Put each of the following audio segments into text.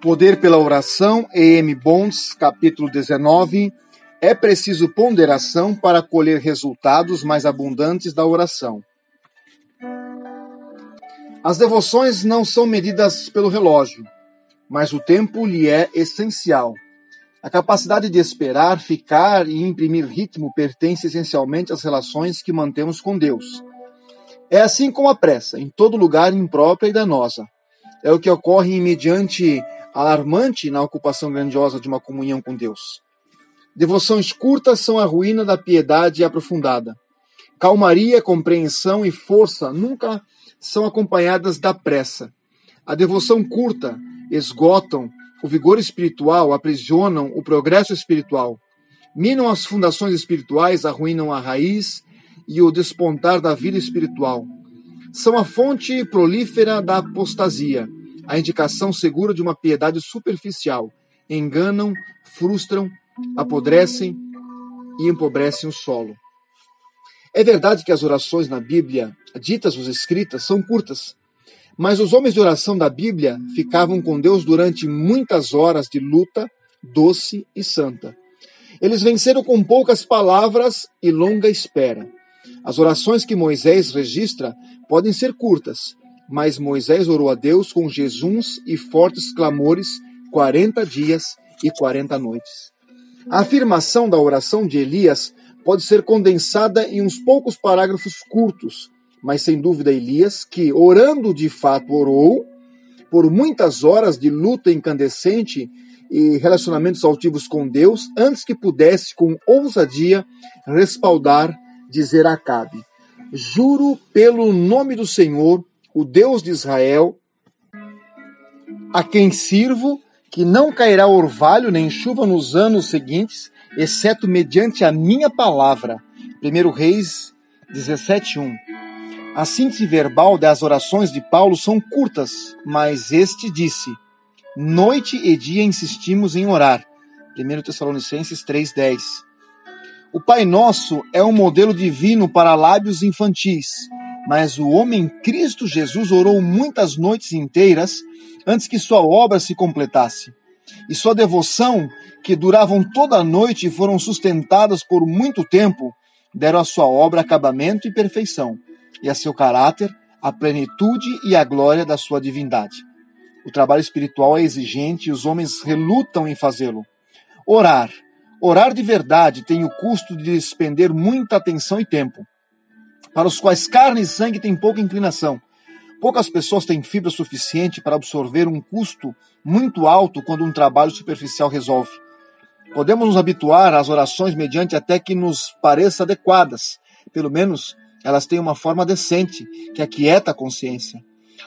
Poder pela Oração, E.M. Bonds, capítulo 19. É preciso ponderação para colher resultados mais abundantes da oração. As devoções não são medidas pelo relógio, mas o tempo lhe é essencial. A capacidade de esperar, ficar e imprimir ritmo pertence essencialmente às relações que mantemos com Deus. É assim como a pressa, em todo lugar imprópria e danosa. É o que ocorre mediante alarmante na ocupação grandiosa de uma comunhão com Deus. Devoções curtas são a ruína da piedade aprofundada. Calmaria, compreensão e força nunca são acompanhadas da pressa. A devoção curta esgotam o vigor espiritual, aprisionam o progresso espiritual, minam as fundações espirituais, arruinam a raiz e o despontar da vida espiritual. São a fonte prolífera da apostasia a indicação segura de uma piedade superficial. Enganam, frustram, apodrecem e empobrecem o solo. É verdade que as orações na Bíblia, ditas ou escritas, são curtas, mas os homens de oração da Bíblia ficavam com Deus durante muitas horas de luta doce e santa. Eles venceram com poucas palavras e longa espera. As orações que Moisés registra podem ser curtas, mas Moisés orou a Deus com jejuns e fortes clamores 40 dias e 40 noites. A afirmação da oração de Elias pode ser condensada em uns poucos parágrafos curtos, mas sem dúvida Elias, que orando de fato orou, por muitas horas de luta incandescente e relacionamentos altivos com Deus, antes que pudesse com ousadia respaldar, dizer a Acabe: Juro pelo nome do Senhor o Deus de Israel, a quem sirvo, que não cairá orvalho nem chuva nos anos seguintes, exceto mediante a minha palavra. 1 Reis 17:1. A síntese verbal das orações de Paulo são curtas, mas este disse: Noite e dia insistimos em orar. 1 Tessalonicenses 3:10. O Pai Nosso é um modelo divino para lábios infantis mas o homem Cristo Jesus orou muitas noites inteiras antes que sua obra se completasse. E sua devoção, que duravam toda a noite e foram sustentadas por muito tempo, deram à sua obra acabamento e perfeição, e a seu caráter a plenitude e a glória da sua divindade. O trabalho espiritual é exigente e os homens relutam em fazê-lo. Orar, orar de verdade tem o custo de despender muita atenção e tempo para os quais carne e sangue têm pouca inclinação. Poucas pessoas têm fibra suficiente para absorver um custo muito alto quando um trabalho superficial resolve. Podemos nos habituar às orações mediante até que nos pareça adequadas. Pelo menos elas têm uma forma decente, que aquieta a consciência.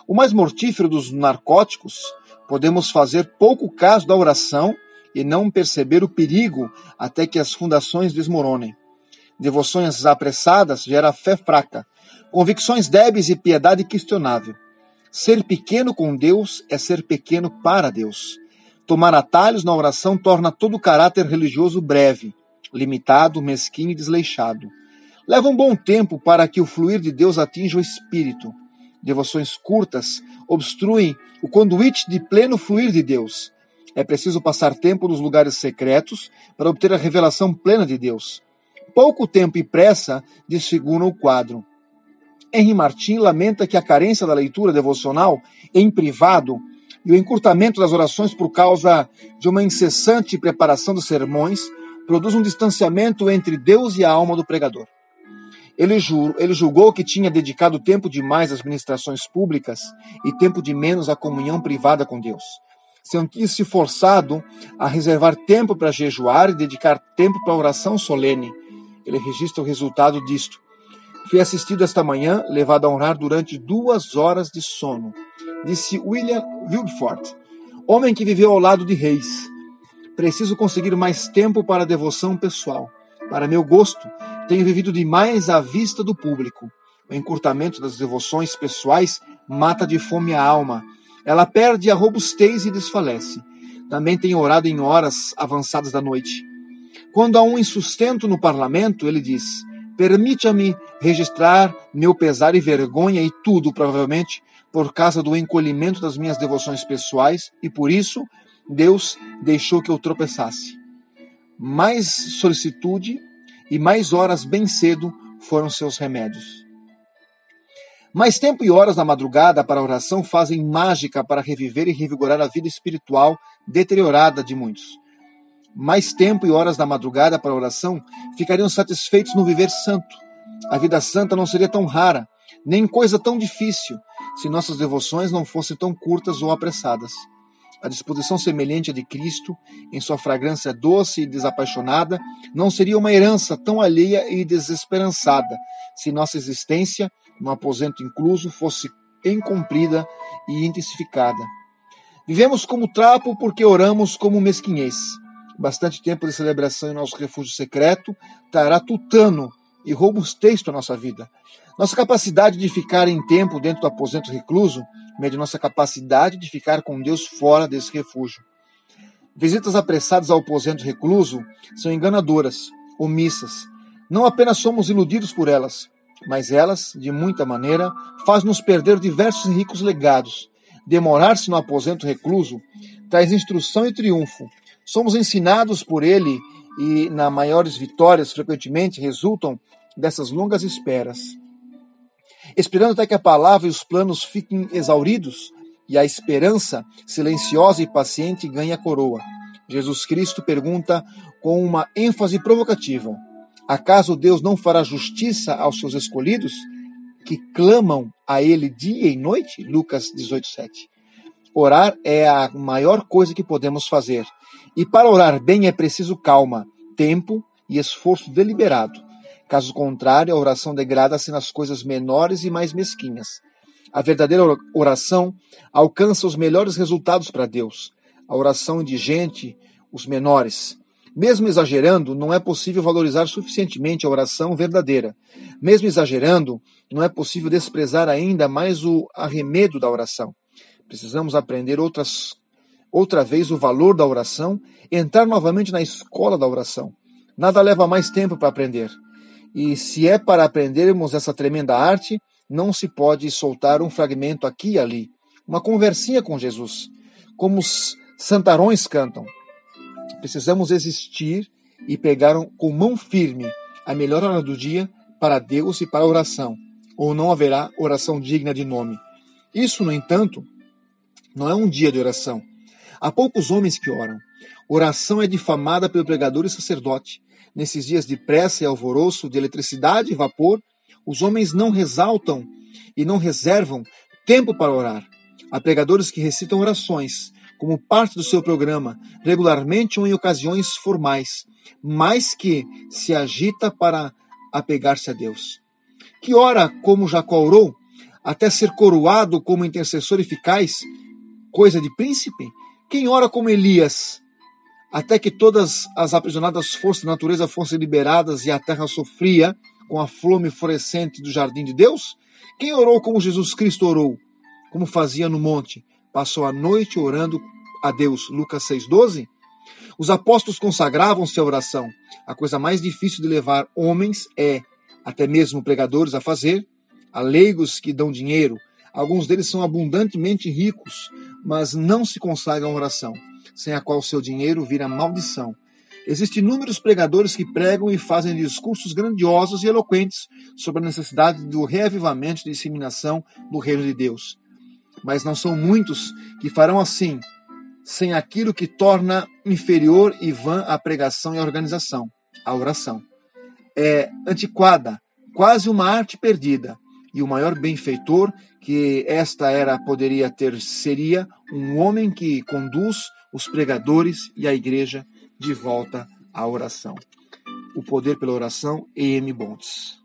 O mais mortífero dos narcóticos, podemos fazer pouco caso da oração e não perceber o perigo até que as fundações desmoronem. Devoções apressadas gera fé fraca, convicções débeis e piedade questionável. Ser pequeno com Deus é ser pequeno para Deus. Tomar atalhos na oração torna todo o caráter religioso breve, limitado, mesquinho e desleixado. Leva um bom tempo para que o fluir de Deus atinja o espírito. Devoções curtas obstruem o conduíte de pleno fluir de Deus. É preciso passar tempo nos lugares secretos para obter a revelação plena de Deus pouco tempo e pressa desfiguram o quadro. Henri Martin lamenta que a carência da leitura devocional em privado e o encurtamento das orações por causa de uma incessante preparação dos sermões produz um distanciamento entre Deus e a alma do pregador. Ele, ele julgou que tinha dedicado tempo demais às ministrações públicas e tempo de menos à comunhão privada com Deus. Sentiu-se forçado a reservar tempo para jejuar e dedicar tempo para a oração solene ele registra o resultado disto. Fui assistido esta manhã, levado a honrar durante duas horas de sono, disse William Wilberforce, homem que viveu ao lado de reis. Preciso conseguir mais tempo para a devoção pessoal. Para meu gosto, tenho vivido demais à vista do público. O encurtamento das devoções pessoais mata de fome a alma. Ela perde a robustez e desfalece. Também tenho orado em horas avançadas da noite. Quando há um insustento no parlamento, ele diz: Permita-me registrar meu pesar e vergonha e tudo, provavelmente, por causa do encolhimento das minhas devoções pessoais, e por isso Deus deixou que eu tropeçasse. Mais solicitude e mais horas bem cedo foram seus remédios. Mais tempo e horas na madrugada para a oração fazem mágica para reviver e revigorar a vida espiritual deteriorada de muitos. Mais tempo e horas na madrugada para oração ficariam satisfeitos no viver santo. A vida santa não seria tão rara, nem coisa tão difícil, se nossas devoções não fossem tão curtas ou apressadas. A disposição semelhante à de Cristo, em sua fragrância doce e desapaixonada, não seria uma herança tão alheia e desesperançada, se nossa existência no aposento incluso, fosse incumprida e intensificada. Vivemos como trapo porque oramos como mesquinhez. Bastante tempo de celebração em nosso refúgio secreto trará tutano e robustez para a nossa vida. Nossa capacidade de ficar em tempo dentro do aposento recluso mede nossa capacidade de ficar com Deus fora desse refúgio. Visitas apressadas ao aposento recluso são enganadoras, omissas. Não apenas somos iludidos por elas, mas elas, de muita maneira, fazem-nos perder diversos ricos legados. Demorar-se no aposento recluso traz instrução e triunfo. Somos ensinados por ele e, na maiores vitórias, frequentemente resultam dessas longas esperas. Esperando até que a palavra e os planos fiquem exauridos e a esperança, silenciosa e paciente, ganhe a coroa. Jesus Cristo pergunta com uma ênfase provocativa: Acaso Deus não fará justiça aos seus escolhidos, que clamam a Ele dia e noite? Lucas 18, 7. Orar é a maior coisa que podemos fazer. E para orar bem é preciso calma, tempo e esforço deliberado. Caso contrário, a oração degrada-se nas coisas menores e mais mesquinhas. A verdadeira oração alcança os melhores resultados para Deus. A oração indigente, os menores. Mesmo exagerando, não é possível valorizar suficientemente a oração verdadeira. Mesmo exagerando, não é possível desprezar ainda mais o arremedo da oração. Precisamos aprender outras, outra vez o valor da oração, entrar novamente na escola da oração. Nada leva mais tempo para aprender. E se é para aprendermos essa tremenda arte, não se pode soltar um fragmento aqui e ali, uma conversinha com Jesus, como os santarões cantam. Precisamos existir e pegar com mão firme a melhor hora do dia para Deus e para a oração, ou não haverá oração digna de nome. Isso, no entanto, não é um dia de oração. Há poucos homens que oram. Oração é difamada pelo pregador e sacerdote. Nesses dias de pressa e alvoroço, de eletricidade e vapor, os homens não ressaltam e não reservam tempo para orar. Há pregadores que recitam orações, como parte do seu programa, regularmente ou em ocasiões formais, mas que se agita para apegar-se a Deus. Que ora como Jacó orou, até ser coroado como intercessor eficaz, coisa de príncipe? Quem ora como Elias, até que todas as aprisionadas forças da natureza fossem liberadas e a terra sofria com a fome florescente do jardim de Deus? Quem orou como Jesus Cristo orou, como fazia no monte, passou a noite orando a Deus, Lucas 6,12, os apóstolos consagravam-se à oração. A coisa mais difícil de levar homens é, até mesmo pregadores, a fazer, a leigos que dão dinheiro. Alguns deles são abundantemente ricos, mas não se consagram à oração, sem a qual seu dinheiro vira maldição. Existem inúmeros pregadores que pregam e fazem discursos grandiosos e eloquentes sobre a necessidade do reavivamento e disseminação do reino de Deus. Mas não são muitos que farão assim, sem aquilo que torna inferior e vã a pregação e a organização, a oração. É antiquada, quase uma arte perdida, e o maior benfeitor que esta era poderia ter seria um homem que conduz os pregadores e a igreja de volta à oração. O poder pela oração, E.M. Bontes.